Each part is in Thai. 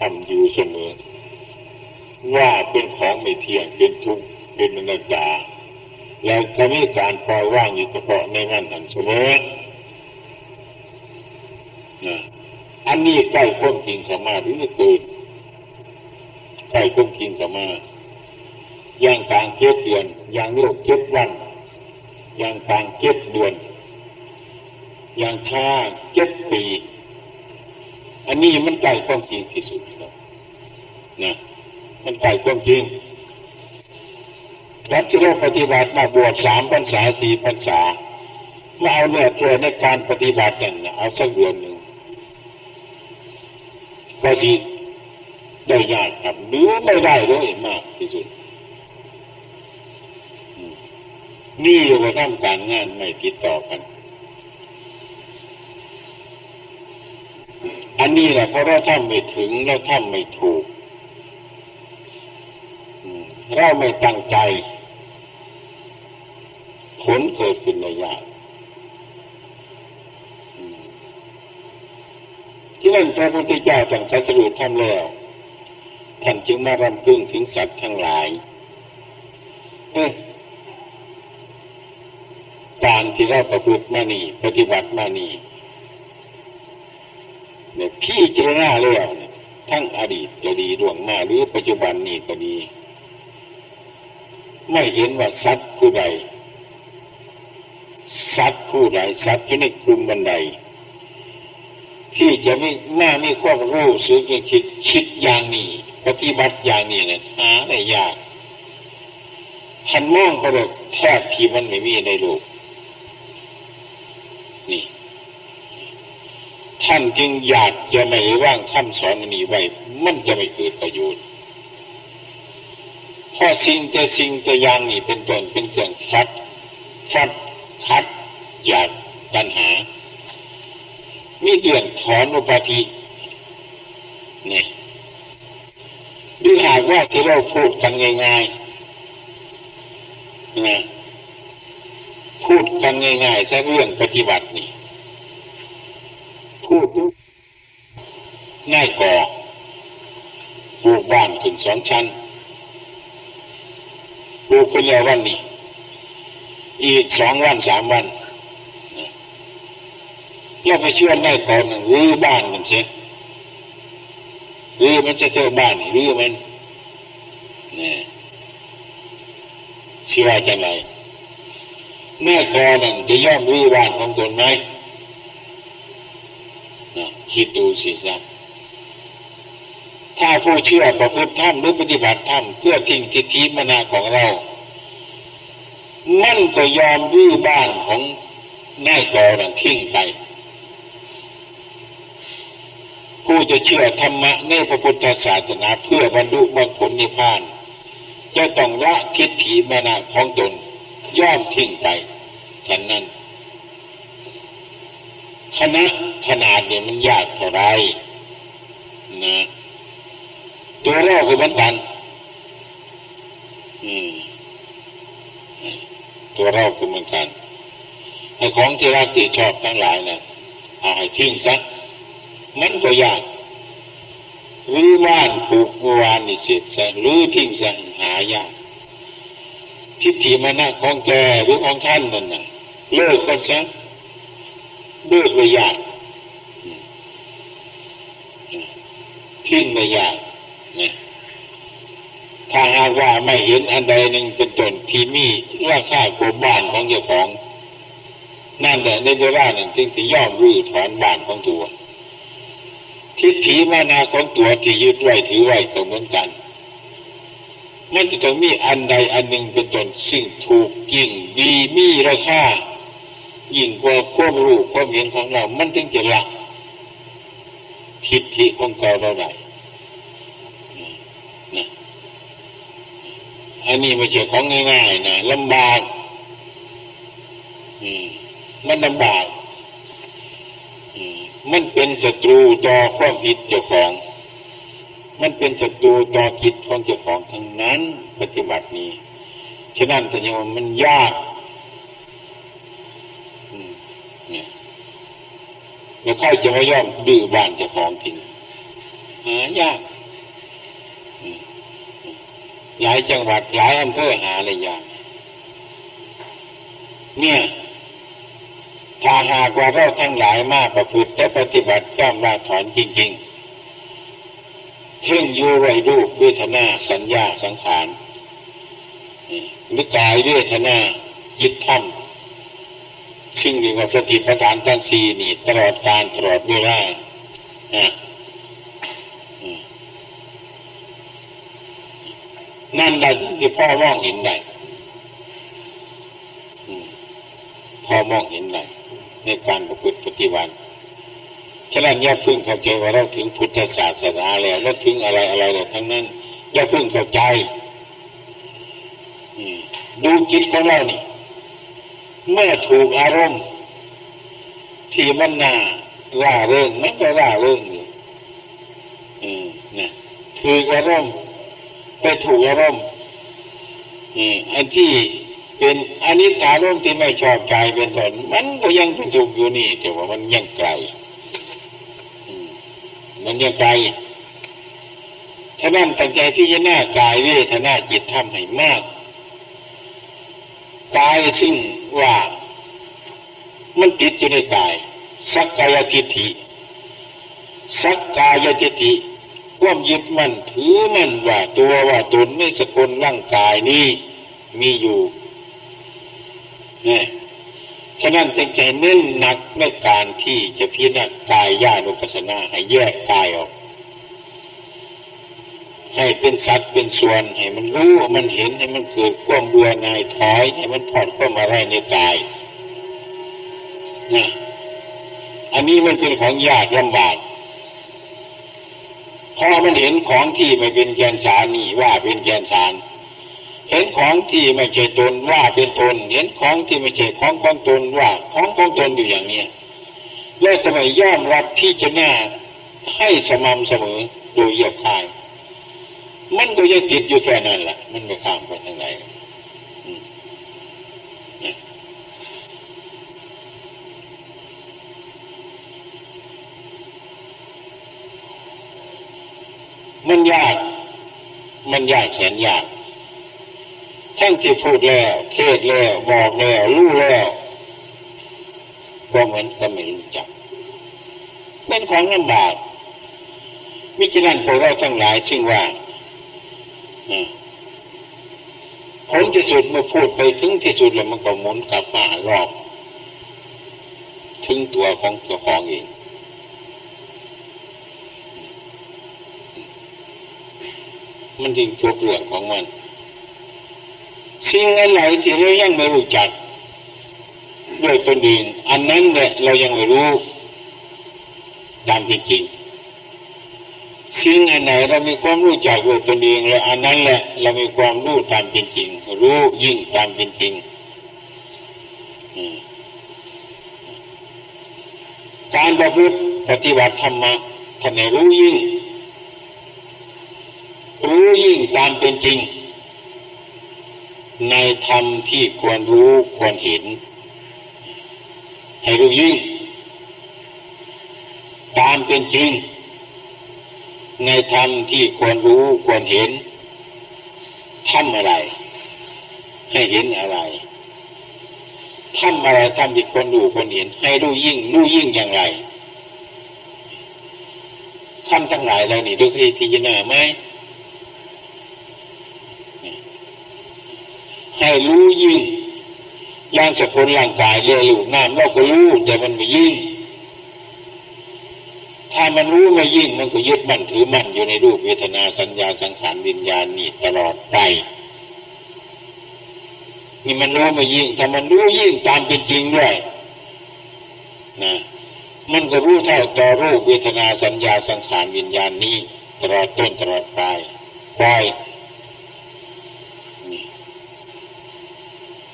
ทำอยู่เสมอ ว่าเป็นของไม่เที่ยงเป็นทุกข์เป็นอนัตตาแล้วจะมีการปล่อยว่างอยู่เฉพาะในนั้นทันเสมอนะอันนี้ใกล้ควบจริงเข้ามาหรือเกิดใกล้ควบจริงเข้ามาอย่างกลางเจ็ดเดือนอย่างโลกเจ็ดวันอย่างกลางเจ็ดเดือนอย่างช้าเจ็ดปี อันนี้มันใกล้ความจริงที่สุดนะมันใกล้ความจริงรัที่เราปฏิบัติมาบวชสามพรรษาสี่พรรษามาเอาเนี่ยเจอในการปฏิบัติเนี่ยเอาสักเดือนหนึ่งก็สิได้ยากครับหรือไม่ได้เลยมากที่สุด นี่อยู่กับทำการงานไม่ติดต่อกัน อันนี้แหละเพราะเราทำไม่ถึงเราทำไม่ถูกเราไม่ตั้งใจ ผลเกิดขึ้นในยากที่นั่นพระพุทธเจ้าจังสัจรุทำแล้ว ท่านจึงมารำพึงถึงสัตว์ทั้งหลายเอ๊การที่เราประพฤติมานี่ ปฏิบัติมานี่ เนี่ยพี่เจรณาแล้วทั้งอดีตก็ดีดวงมาหรือปัจจุบันนี้ก็ดี ไม่เห็นว่าสัตว์ผู้ใดสัตว์ผู้ใดสัตว์ที่ในกลุ่มบันได ที่จะไม่น่าไม่ความรู้สึกคิดคิดอย่างนี้ ปฏิบัติอย่างนี้เนี่ยหาได้ยากทันมองไปเลยแทบที่มันไม่มีในโลก ท่านจึงอยากจะไม่ว่างคำสอนนี้ไว้ มันจะไม่เกิดประโยชน์เพราะสิ่งแต่สิ่งแต่ยางนี้เป็นต้นเป็นเครื่องฟัดฟัดคัดอยากปัญหา มีเดือนถอนอุปาทินี่ดูหากว่าที่เราพูดกันง่ายๆนะพูดกันง่ายๆแค่เรื่องปฏิบัตินี่ พูดง่ายก่อปลูกบ้านขึ้นสองชั้นปลูกคนเดียววันนี้ อีกสองวันสามวันเราไปช่วยได้ก่อนรื้อบ้านมันเสียรื้อมันจะเจอบ้านรื้อมันเนี่ยชื่อว่าจไหนแม่กอนั่นจะย่อมรื้อบ้านของตนไหม คิดดูสิซะถ้าผู้เชื่อประพฤติธรรมหรือปฏิบัติธรรมเพื่อทิ้งทิฏฐิมนาของเรา มันก็ยอมรื้อบ้านของนายกอนั่นทิ้งไป ผู้จะเชื่อธรรมะในพระพุทธศาสนาเพื่อบรรลุมรรคผลนิพพาน จะต้องละทิฏฐิมนะของตนย่อมทิ้งไปฉะนั้นคณะ ขนาดเนี่ยมันยากเท่าไรนะตัวเราคือมันกัน อืม ตัวเราคือมันกันไอ้ของที่รักที่ชอบทั้งหลายนะเอาให้ทิ้งซะมันก็ยากรือบ้านผูกเมื่อวานนี่เสร็จซะรือทิ้งซะหายากทิฏฐิมานะของแกหรือของท่านนั่นน่ะเลิกก็ซะเลิกไม่ยาก ทิ้งไม่ยากนะถ้าหากว่าไม่เห็นอันใดหนึ่งเป็นตนที่มีราคาโกบ้านของเจ้าของ นั่นแหละในเวลาหนึ่งจึงจะย่อมรื้อถอนบ้านของตัว ทิฏฐิมานาของตัวที่ยึดไว้ถือไว้ก็เหมือนกันมันจะต้องมีอันใดอันหนึ่งเป็นตนซึ่งถูกยิ่งดีมีราคายิ่งกว่าความรู้ความเห็นของเรา มันถึงจะละ ทิฏฐิของเก่าเราได้นะอันนี้ไม่ใช่ของง่ายๆนะลำบากมันลำบากมันเป็นศัตรูต่อความผิดเจ้าของ มันเป็นศัตรูต่อจิตของเจ้าของทั้งนั้น ปฏิบัตินี้ ฉะนั้นแต่ยังมันยากเนี่ย แล้วใครจะมาย่อมดื้อบ้านเจ้าของทิ้งหายากหลายจังหวัดหลายอำเภอหาเลยยากเนี่ยถ้าหากว่าเราทั้งหลายมากประพฤติและปฏิบัติย่อมลาถอนจริง ๆเพ่งอยู่ไรรูปเวทนาสัญญาสังขารวิกายเวทนายิตธรรม ซึ่งเรียกว่าสติปัฏฐานทั้งสี่นี่ ตลอดการตลอดเวลานั่นแหละที่พ่อมองเห็นได้พ่อมองเห็นได้ในการประพฤติปฏิบัติฉะนั้นอย่าพึ่งเข้าใจว่าเราถึงพุทธศาสนาแล้วแล้วถึงอะไรอะไรแล้วทั้งนั้นอย่าพึ่งเข้าใจดูจิตของเรานี่ เมื่อถูกอารมณ์ ที่มันน่าล่าเริงมันก็ล่าเริงอยู่อืมนะถืออารมณ์ไปถูกอารมณ์อืมอันที่เป็นอันนี้ตารมณ์ที่ไม่ชอบใจเป็นต้นมันก็ยังถูกอยู่นี่แต่ว่ามันยังไกลมันยังไกลถ้านั่นตั้งใจที่จะหน้ากายเวทนาจิตทำให้มาก กายซึ่งว่ามันติดอยู่ในกาย สักกายทิฏฐิสักกายทิฏฐิความยึดมันถือมันว่าตัวว่าตนในสกุลร่างกายนี้มีอยู่เนี่ยฉะนั้นจึงใจเน้นหนักในการที่จะพิจารณากายญาณุปัสนาให้แยกกายออก ให้เป็นสัตว์เป็นส่วนให้มันรู้มันเห็นให้มันเกิดความเบื่อหน่ายถอยให้มันถอดความอะไรในกายนะอันนี้มันเป็นของยากลำบากพอมันเห็นของที่ไม่เป็นแกนสารนี่ว่าเป็นแกนสารเห็นของที่ไม่ใช่ตนว่าเป็นตน เห็นของที่ไม่ใช่ของของตนว่าของของตนอยู่อย่างนี้แล้วทำไมย่อมรับที่จะน่าให้สม่ำเสมอโดยเยียบคาย มันก็ยังติดอยู่แค่นั้นแหละมันไม่ข้ามไปทางไหนมันยาก มันยากแสนยากทั้งที่พูดแล้ว เทศแล้ว บอกแล้วรู้แล้วก็เหมือนก็ไม่รู้จัก เป็นของลำบากมิฉะนั้นพวกเราทั้งหลายซึ่งว่า ผลที่สุดเมื่อพูดไปถึงที่สุดแล้วมันก็หมุนกลับมารอบ ถึงตัวของตัวของเองมันจึงจบเรื่องของมันสิ่งอะไรที่เรายังไม่รู้จักด้วยตนเองอันนั้นเนี่ยเรายังไม่รู้ตามจริง สิ่งอันไหนเรามีความรู้จักด้วตนเองแล้วอันนั้นแหละเรามีความรู้ตามเป็นจริงรู้ยิ่งตามเป็นจริงการประพฤติปฏิบัติธรรมะท่านรู้ยิ่ง รู้ยิ่งตามเป็นจริง ในธรรมที่ควรรู้ควรเห็น ให้รู้ยิ่ง ตามเป็นจริง ในธรรมที่ควรรู้ควรเห็นทำอะไร ให้เห็นอะไรทำอะไรทำที่ควรรู้ควรเห็น ให้รู้ยิ่งรู้ยิ่งอย่างไรทำทั้งหลายแล้วนี่ดูสิพิจารณาไหมให้รู้ยิ่งย่างสกุลร่างกายเรือลูกน้ำเราก็รู้แต่มันไม่ยิ่ง ถ้ามันรู้ไม่ยิ่งมันก็ยึดมั่นถือมั่นอยู่ในรูปเวทนาสัญญาสังขารวิญญาณนี่ตลอดไปนี่มันรู้ไม่ยิ่งถ้ามันรู้ยิ่งตามเป็นจริงด้วยนะมันก็รู้เท่าต่อรูปเวทนาสัญญาสังขารวิญญาณนี้ตลอดต้นตลอดปลายปลาย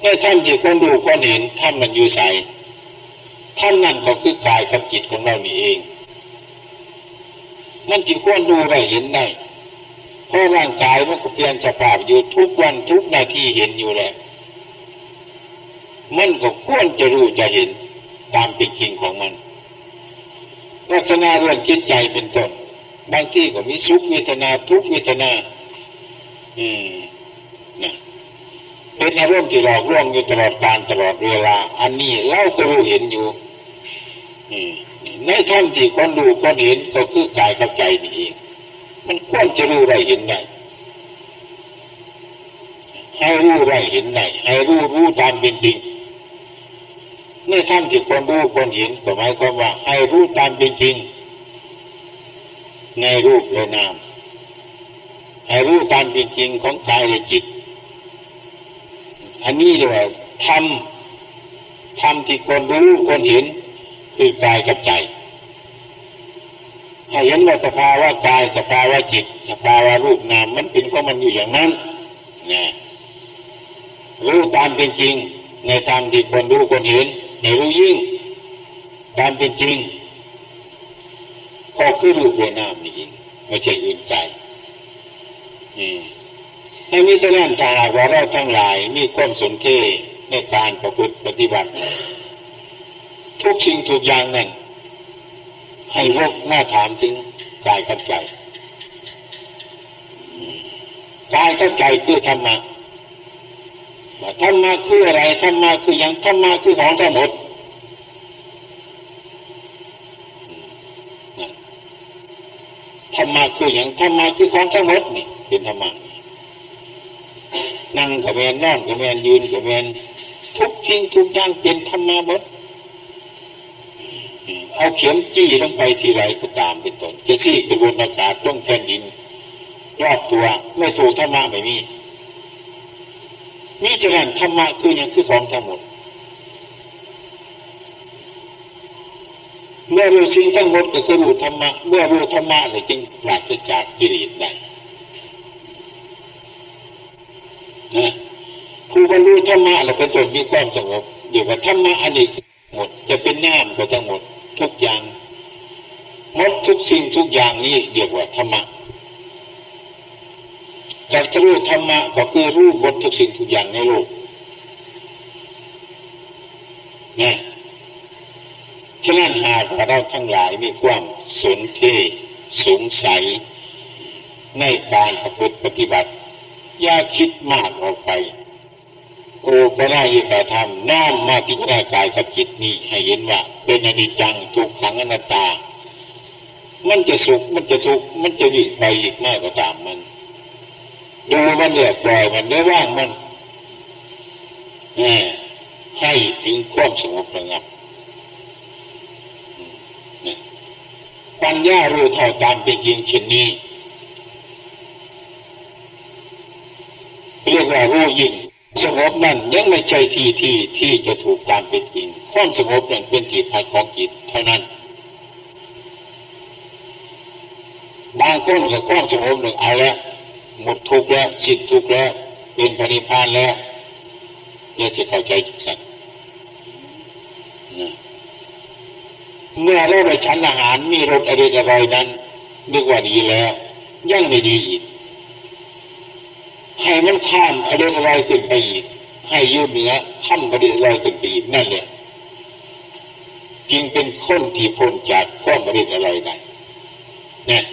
นี่ท่านที่คนดูคนเห็นท่านมันอยู่ใสท่านนั่นก็คือกายกับจิตของเรานี่เอง มันจึงควรดูได้เห็นได้เพราะร่างกายมันก็เปลี่ยนสภาพอยู่ทุกวันทุกนาทีเห็นอยู่แล้วมันก็ควรจะรู้จะเห็นตามเป็นจริงของมันลักษณะเรื่องจิตใจเป็นต้นบางที่ก็มีสุขเวทนาทุกเวทนา อืมนะเป็นอารมณ์ที่หลอกลวงอยู่ตลอดการตลอดเวลา อันนี้เราก็รู้เห็นอยู่ อืม ในท่านที่คนดูคนเห็นก็คือกายกับใจนี่เอง มันควรจะรู้ได้เห็นได้ให้รู้ได้เห็นได้ให้รู้รู้ตามเป็นจริงในท่านที่คนรู้คนเห็นก็หมายความว่า ให้รู้ตามเป็นจริง ในรูปและนามให้รู้ตามเป็นจริงของกายและจิต อันนี้เรียกว่าทำทำที่คนรู้คนเห็น คือกายกับใจให้เห็นว่าสภาวะกายสภาวะจิต สภาวะรูปนามมันเป็นของมันอยู่อย่างนั้นนะรู้ตามเป็นจริง ในตามที่คนรู้คนเห็นในรู้ยิ่ง ตามเป็นจริงก็คือรูปเวนามนี่เองไม่ใช่อื่นใจให้มิตรนั้นถ้าหากว่าเราทั้งหลายมีความสนเทในการประพฤติปฏิบัติ ทุกสิ่งทุกอย่างนั้นให้วกหน้าถามถึงกายกับใจกายกับใจคือธรรมะธรรมะคืออะไรธรรมะคืออย่างธรรมะคือของทั้งหมดธรรมะคืออย่างธรรมะคือของทั้งหมดนี่เป็นธรรมะนั่งกับแมนนอนกับแมนยืนกับแมนทุกทิ้งทุกอย่างเป็นธรรมะหมด เอาเข็มจี้ลงไปที่ไรก็ตามเป็นต้นจะซี่กระบวนอากาศต้องแผ่นดินรอบตัวไม่ถูกธรรมะไม่มีนี่จะนั่นธรรมะคืออย่างคือของทั้งหมด เมื่อรู้สิ่งทั้งหมดก็คือรู้ธรรมะเมื่อรู้ธรรมะเลยจึงปราศจากกิเลสได้นะผู้บรรลุธรรมะเราเป็นตัวมีความสงบเดี๋ยวว่าธรรมะอันนี้หมดจะเป็นน้ำก็ทั้งหมด ทุกอย่างหมดทุกสิ่งทุกอย่างนี้เรียกว่าธรรมะการจะรู้ธรรมะก็คือรู้บททุกสิ่งทุกอย่างในโลกนะฉะนั้นหากเราทั้งหลายมีความสนเทสงสัย ในการประพฤติปฏิบัติ อย่าคิดมากออกไป โอ้พระนายิกาธรรมน้อมมาพิจารณากายกับจิตนี้ให้เห็นว่า เป็นอนิจจังทุกขังอนัตตา มันจะสุขมันจะทุกข์มันจะวิ่งไปอีกมากก็ตามมันดูมันเหลือปล่อยมันได้ว่างมันให้ถึงความสงบระงับปัญญารู้เท่าตามเป็นจริงเช่นนี้ เรียกว่ารู้ยิ่ง สงบนั่นยังไม่ใช่ที่ที่ที่จะถูกตามเป็นจริงความสงบนั่นเป็นจิตภัยของจิตเท่านั้น บางคนก็ความสงบหนึ่งเอาแล้วหมดทุกข์แล้วสิ้นทุกข์แล้ว เป็นปณิพานแล้วเนี่ยจะเข้าใจจิตสัตว์เมื่อเราไปฉันอาหารมีรสอะไรอะไรนั้นนึกว่าดีแล้ว ยังไม่ดีอีก มันข้ามอะไรอะไรขึ้นไปอีกให้ยืดเนื้อข้ามอะไรอะไรขึ้นไปอีกนั่นแหละจึงเป็นคนที่พ้นจากความอะไรอะไรได้เนี่ย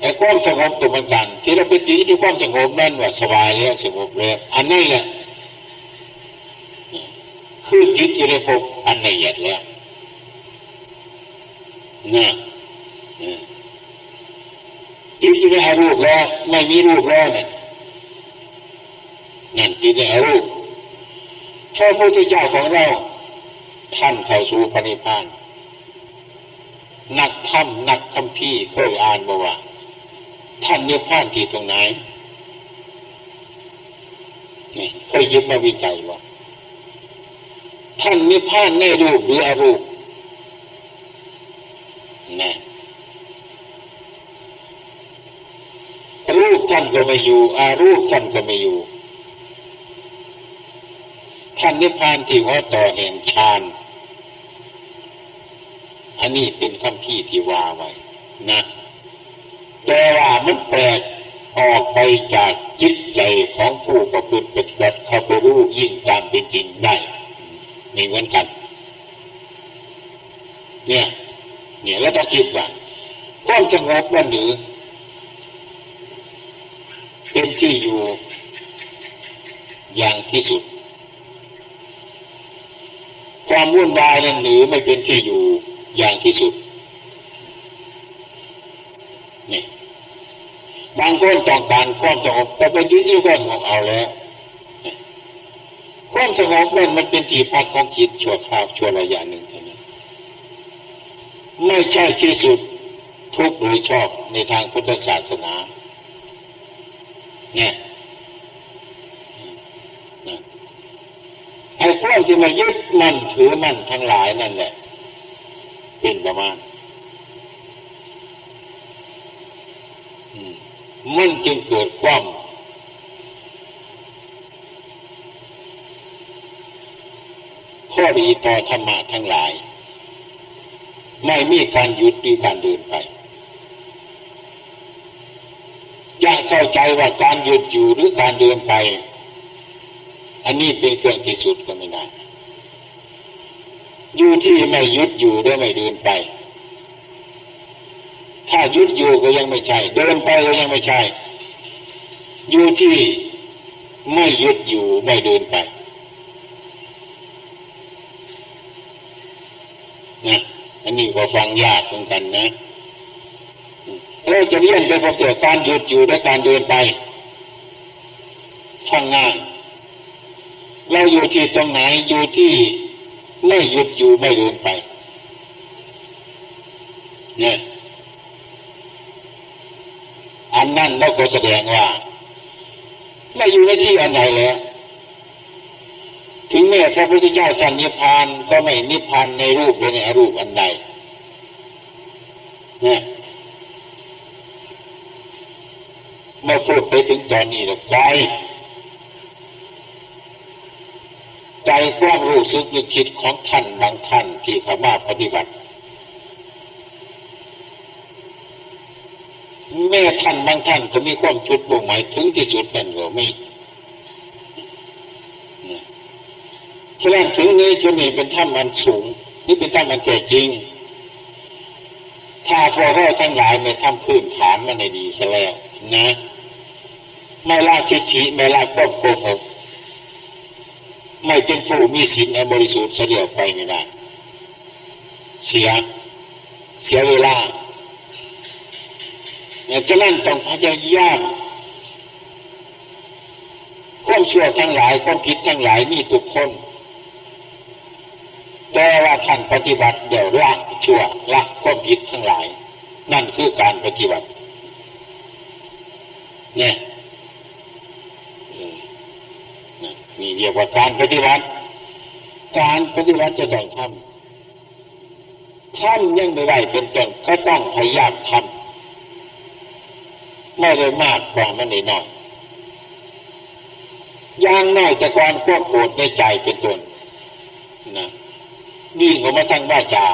ไอ้ความสงบตัวมันกัน ที่เราไปตีที่ความสงบนั่นว่าสบายแล้วสงบแล้วอันนี้แหละคือจิตจะได้พบอันละเอียดแล้วนะจิตจะได้รูปแล้ว ไม่มีรูปแล้วเนี่ย นั่นจิตได้รูปพระพุทธเจ้าของเราท่านเข้าสู่ปณิพานนักถ้ำนักคำพี่เคยอ่านมาว่า ท่านนิพพานที่ตรงไหนนี่เคยยึดมาวิจัยว่าท่านนิพพานในรูปหรืออรูปนะรูปท่านก็ไม่อยู่อารูปท่านก็ไม่อยู่ ท่านนิพพานที่ว่าต่อแห่งฌานอันนี้เป็นคำที่ที่ว่าไว้นะแต่ว่ามันแปลกออกไปจากจิตใจของผู้ประพฤติปฏิบัติเข้าไปรู้ยิ่งตามเป็นจริงได้นี่เหมือนกัน เนี่ย เนี่ยแล้วต้องคิดว่าความสงบนั่นหรือ เป็นที่อยู่อย่างที่สุด ความวุ่นวายนั่นหรือไม่เป็นที่อยู่อย่างที่สุดนี่บางคนต้องการความสงบแต่ไปยึดที่ความสงบเอาแล้วความสงบนั่นมันเป็นที่พักของจิตชั่วคราวชั่วระยะหนึ่งเท่านั้นไม่ใช่ที่สุดทุกโดยชอบในทางพุทธศาสนา เนี่ย พวกที่มายึดมั่นถือมั่นทั้งหลายนั่นแหละเป็นประมาณมันจึงเกิดความข้อดีต่อธรรมะทั้งหลาย ไม่มีการหยุดหรือการเดินไปอยากเข้าใจว่าการหยุดอยู่หรือการเดินไป อันนี้เป็นเครื่องที่สุดก็ไม่ได้อยู่ที่ไม่ยุดอยู่หรือไม่เดินไป ถ้ายุดอยู่ก็ยังไม่ใช่ เดินไปก็ยังไม่ใช่ อยู่ที่ไม่ยุดอยู่ไม่เดินไปนะอันนี้ก็ฟังยากเหมือนกันนะเราจะเลี่ยนไปพอเกิดการหยุดอยู่และการเดินไปฟังง่าย เราอยู่ที่ตรงไหนอยู่ที่ไม่หยุดอยู่ไม่เดินไป เนี่ย อันนั้นเราก็แสดงว่า ไม่อยู่ในที่อันใดแล้วถึงแม้พระพุทธเจ้าท่านนิพพานก็ไม่นิพพานในรูปหรือในอรูปอันใดเนี่ยเมื่อพูดไปถึงตอนนี้แล้วใจ ใจความรู้สึกนึกคิดของท่านบางท่านที่เขามาปฏิบัติแม่ท่านบางท่านก็มีความจุดบ่งหมายถึงที่สุดนั่นก็ไม่ฉะนั้นถึงนี้จนนี่เป็นถ้ำมันสูง นี่เป็นถ้ำมันแก่จริง ถ้าพอเราทั้งหลายไม่ทำพื้นฐานมันในดีซะแล้วนะ ไม่ละทิฏฐิไม่ละความโกหก ไม่เป็นผู้มีศีลอันบริสุทธิ์เสียไปไม่ได้เสีย เสียเวลาเนี่ยจะนั่นต้องพยายามความชั่วทั้งหลายความผิดทั้งหลายมีทุกคน แต่ว่าท่านปฏิบัติเดี๋ยวละชั่วละความผิดทั้งหลาย นั่นคือการปฏิบัติ เนี่ยนี่ เรียกว่าการปฏิบัติ การปฏิบัติจะต้องทำทำยังไม่ได้เป็นต้นก็ต้องพยายามทำไม่ได้มากกว่ามันได้น้อยอย่างน้อยแต่ก่อนควบโกรธในใจเป็นต้นนะนี่ก็มาทั้งว่าจา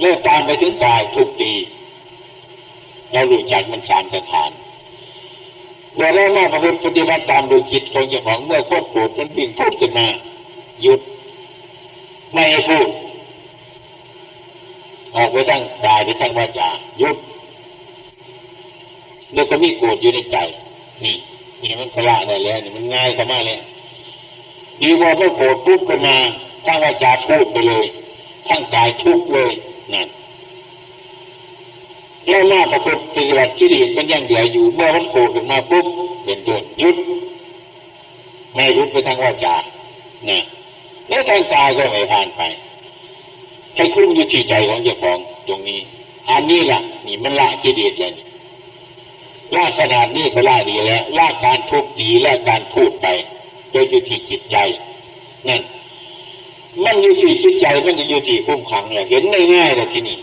เลิกตามไปถึงกายทุกตีเรารู้จักมันสามสถาน เมื่อเรามาประพฤติปฏิบัติตามดูจิตของเจ้าของเมื่อควบโกรธมันวิ่งพูดขึ้นมา หยุด ไม่ให้พูด ออกไปทั้งกายไปทั้งวาจาหยุดแล้วก็มีโกรธอยู่ในใจ นี่นี่มันพละได้แล้วนี่มันง่ายขึ้นมาเลยดีว่าไม่โกรธปุ๊บขึ้นมาทั้งวาจาพูดไปเลยทั้งกายทุกเลยนั่น แล้วหน้าประพฤติปฏิบัติกิเลสมันยังเดียวอยู่เมื่อมันโกรธขึ้นมาปุ๊บเป็นตัวยุดไม่ยุดไปทางวาจานะแล้วทางกายก็ไม่ผ่านไปให้คุ้มอยู่ที่ใจของเจ้าของตรงนี้ อันนี้แหละนี่มันละกิเลสเลยละขนาดนี้ก็ละดีแล้วละการทุกข์ดีและการพูดไป โดยอยู่ที่จิตใจนั่นมันอยู่ที่จิตใจมันอยู่ที่คุ้มขังเลยเห็นง่ายๆเลยที่นี่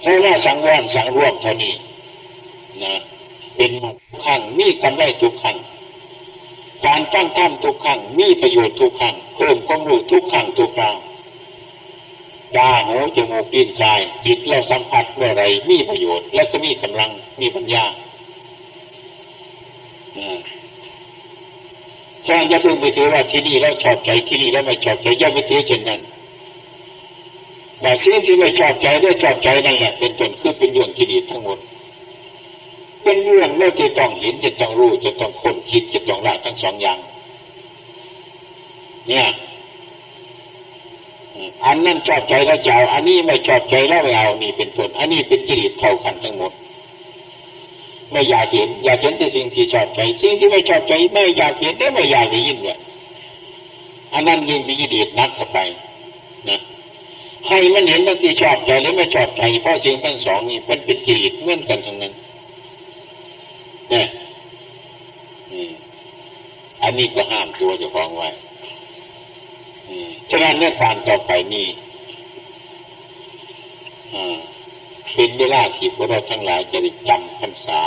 เพราะว่าสังวรสังรวมเท่านี้นะเป็นทุกขังมีกำไรทุกขังการตั้งท่ามทุกขังมีประโยชน์ทุกขังเพิ่มความรู้ทุกขังทุกคราวตาหูจมูกลิ้นกายจิตเราสัมผัสเมื่อไรมีประโยชน์ และก็มีกำลังมีปัญญาฉะนั้นอย่าเพิ่งไปถือว่าที่นี่เราชอบใจที่นี่แล้วไม่ชอบใจอย่าไปถือเช่นนั้น แต่สิ่งที่ไม่ชอบใจได้ชอบใจนั่นแหละเป็นต้นคือเป็นเรื่องที่ดีทั้งหมด เป็นเรื่องไม่จะต้องเห็นจะต้องรู้จะต้องค้นคิดจะต้องละทั้งสองอย่าง เนี่ยอันนั้นชอบใจแล้วจะเอาอันนี้ไม่ชอบใจแล้วไม่เอานี่เป็นต้นอันนี้เป็นกิเลสเท่ากันทั้งหมด ไม่อยากเห็น อยากเห็นแต่สิ่งที่ชอบใจ สิ่งที่ไม่ชอบใจ ไม่อยากเห็นได้ไม่อยากได้ยินเลยอันนั้นยิ่งมีกิเลสนักเข้าไปนะ ให้มันเห็นทั้งที่ชอบใจและไม่ชอบใจเพราะสิ่งทั้งสองนี่มันเป็นกิเลสเหมือนกันทั้งนั้นเนี่ยอันนี้ก็ห้ามตัวเจ้าของไว้ฉะนั้นเรื่องการต่อไปนี่เป็นเวลาที่พวกเราทั้งหลายจะได้จำพรรษา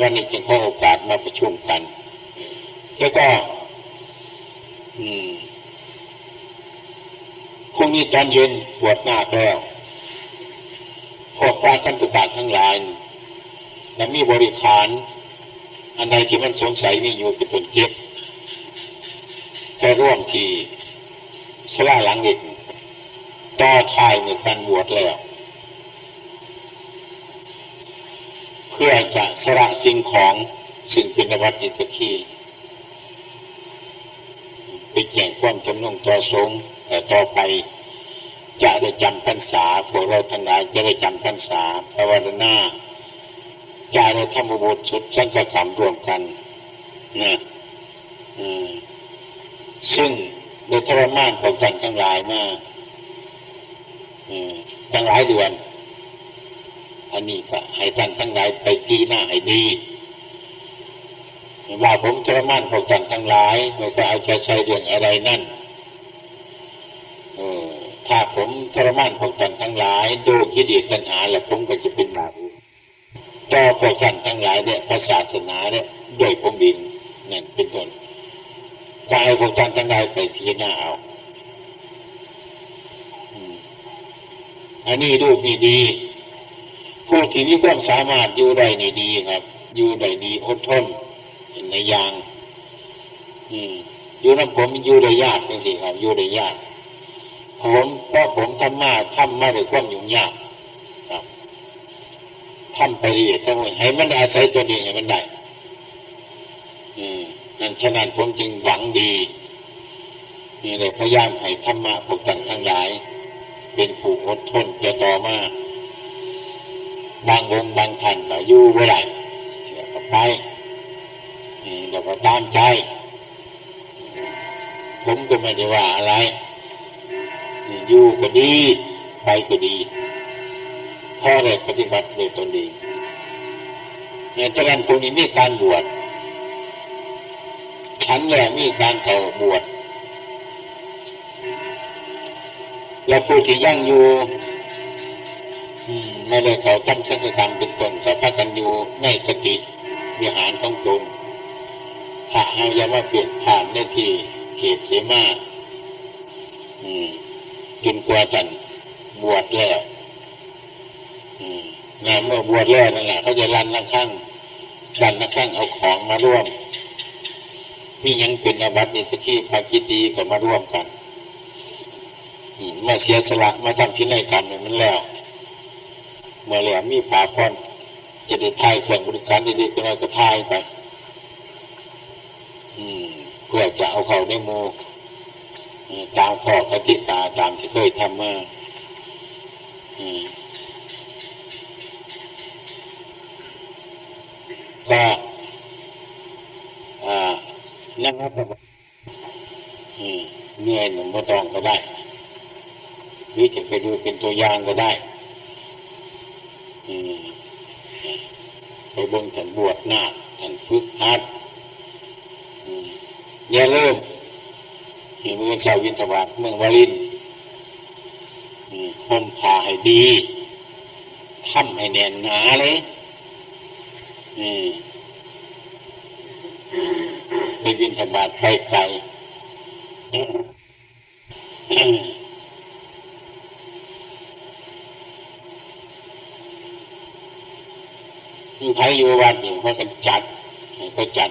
วันนี้จึงขอโอกาสมาประชุมกัน แล้วก็ อืม พรุ่งนี้ตอนเย็นปวดหน้าแล้วพวกปราคันตุกาทั้งหลายและมีบริขาร อันใดที่มันสงสัยมีอยู่เป็นต้นเก็บไปร่วมทีสลาหลังเด็กต่อทายในการบวชแล้ว เพื่อจะสละสิ่งของสิ่งเป็นวัตถิสกีไปแจ้งความจำนงต่อสงฆ์ ต่ต่อไปจะได้จำพรรษาพวกเราทั้งหลายจะได้จำพรรษาภาวนาจะได้ทำบุญสุดสังฆกรรมรวมกันนะซึ่งโดยทรมานของกันทั้งหลายมาทั้งหลายเดือนอันนี้ก็ให้ท่านทั้งหลายไปปีหน้าให้ดีว่าผมทรมานของกันทั้งหลายไม่ใช่เอาใจใช้เรื่องอะไรนั่น ถ้าผมทรมานพวกท่านทั้งหลายดูคิดอีตัญหาแล้วผมก็จะเป็นบาปต่อพวกท่านทั้งหลายเนี่ยพระศาสนาเนี่ยด้วยผมบินนั่นเป็นต้นกายพวกท่านทั้งหลายไปพิจารณาเอาอันนี้ดูนี่ดีผู้ที่มีความสามารถอยู่ได้นี่ดีครับ อยู่ได้ดีอดทนในยาง อืมอยู่น้ำผมอยู่ได้ยากจริงๆครับ อยู่ได้ยาก ผมเพราะผมทำมาทำมาด้วยความยุ่งยากทำไปเรื่อยทั้งหมดให้มันอาศัยตัวเองให้มันได้ อืมนั่นฉะนั้นผมจึงหวังดีนี่เลยพยายามให้ธรรมะพวกท่านทั้งหลาย เป็นผู้อดทนจะต่อมาบางวงบางท่านก็อยู่ไว้ได้เดี๋ยวก็ไปเดี๋ยวก็ตามใจ ผมก็ไม่ได้ว่าอะไร อยู่ก็ดี ไปก็ดีพ่อเลยปฏิบัติโดยตนดีเนี่ยฉะนั้นตรงนี้มีการบวชฉันแหละมีการเข้าบวชแล้วผู้ที่ยั่งอยู่ไม่ได้เขาตั้งสังฆกรรมเป็นตนแต่พักกันอยู่ในสติวิหารของตนถ้าเอาอย่ามาเปลี่ยนผ่านในที่เขตเสมาอืม จนกว่าท่านบวชแล้วงานเมื่อบวชแล้วนั่นแหละเขาจะรันนักข้างรันนักข้างเอาของมาร่วมมียังเป็นอาบัตในสกีภากิตีก็มาร่วมกันเมาเสียสละมาทำพินัยกรรมมันแล้ว เมื่อแล้วมีผาพรจะได้ทายเสียงบริการดีๆก็เราจะทายไปเพื่อจะเอาเขาในโม ตามข้อปฏิสาตามที่เคยทำมาก็นั่งรับเหนื่อยหนุ่มบ่ต้องก็ได้หรือจะไปดูเป็นตัวอย่างก็ได้ไปบงถันบวชหน้าถันฝึกฮัดอย่าเริ่ม เมืองชาววินทบาทเมืองวารินห่มผ้าให้ดีทำให้แน่นหนาเลยไปวินทบาทไปไกลมีใครอยู่วัดอยู่เขาก็จัดเขาจัด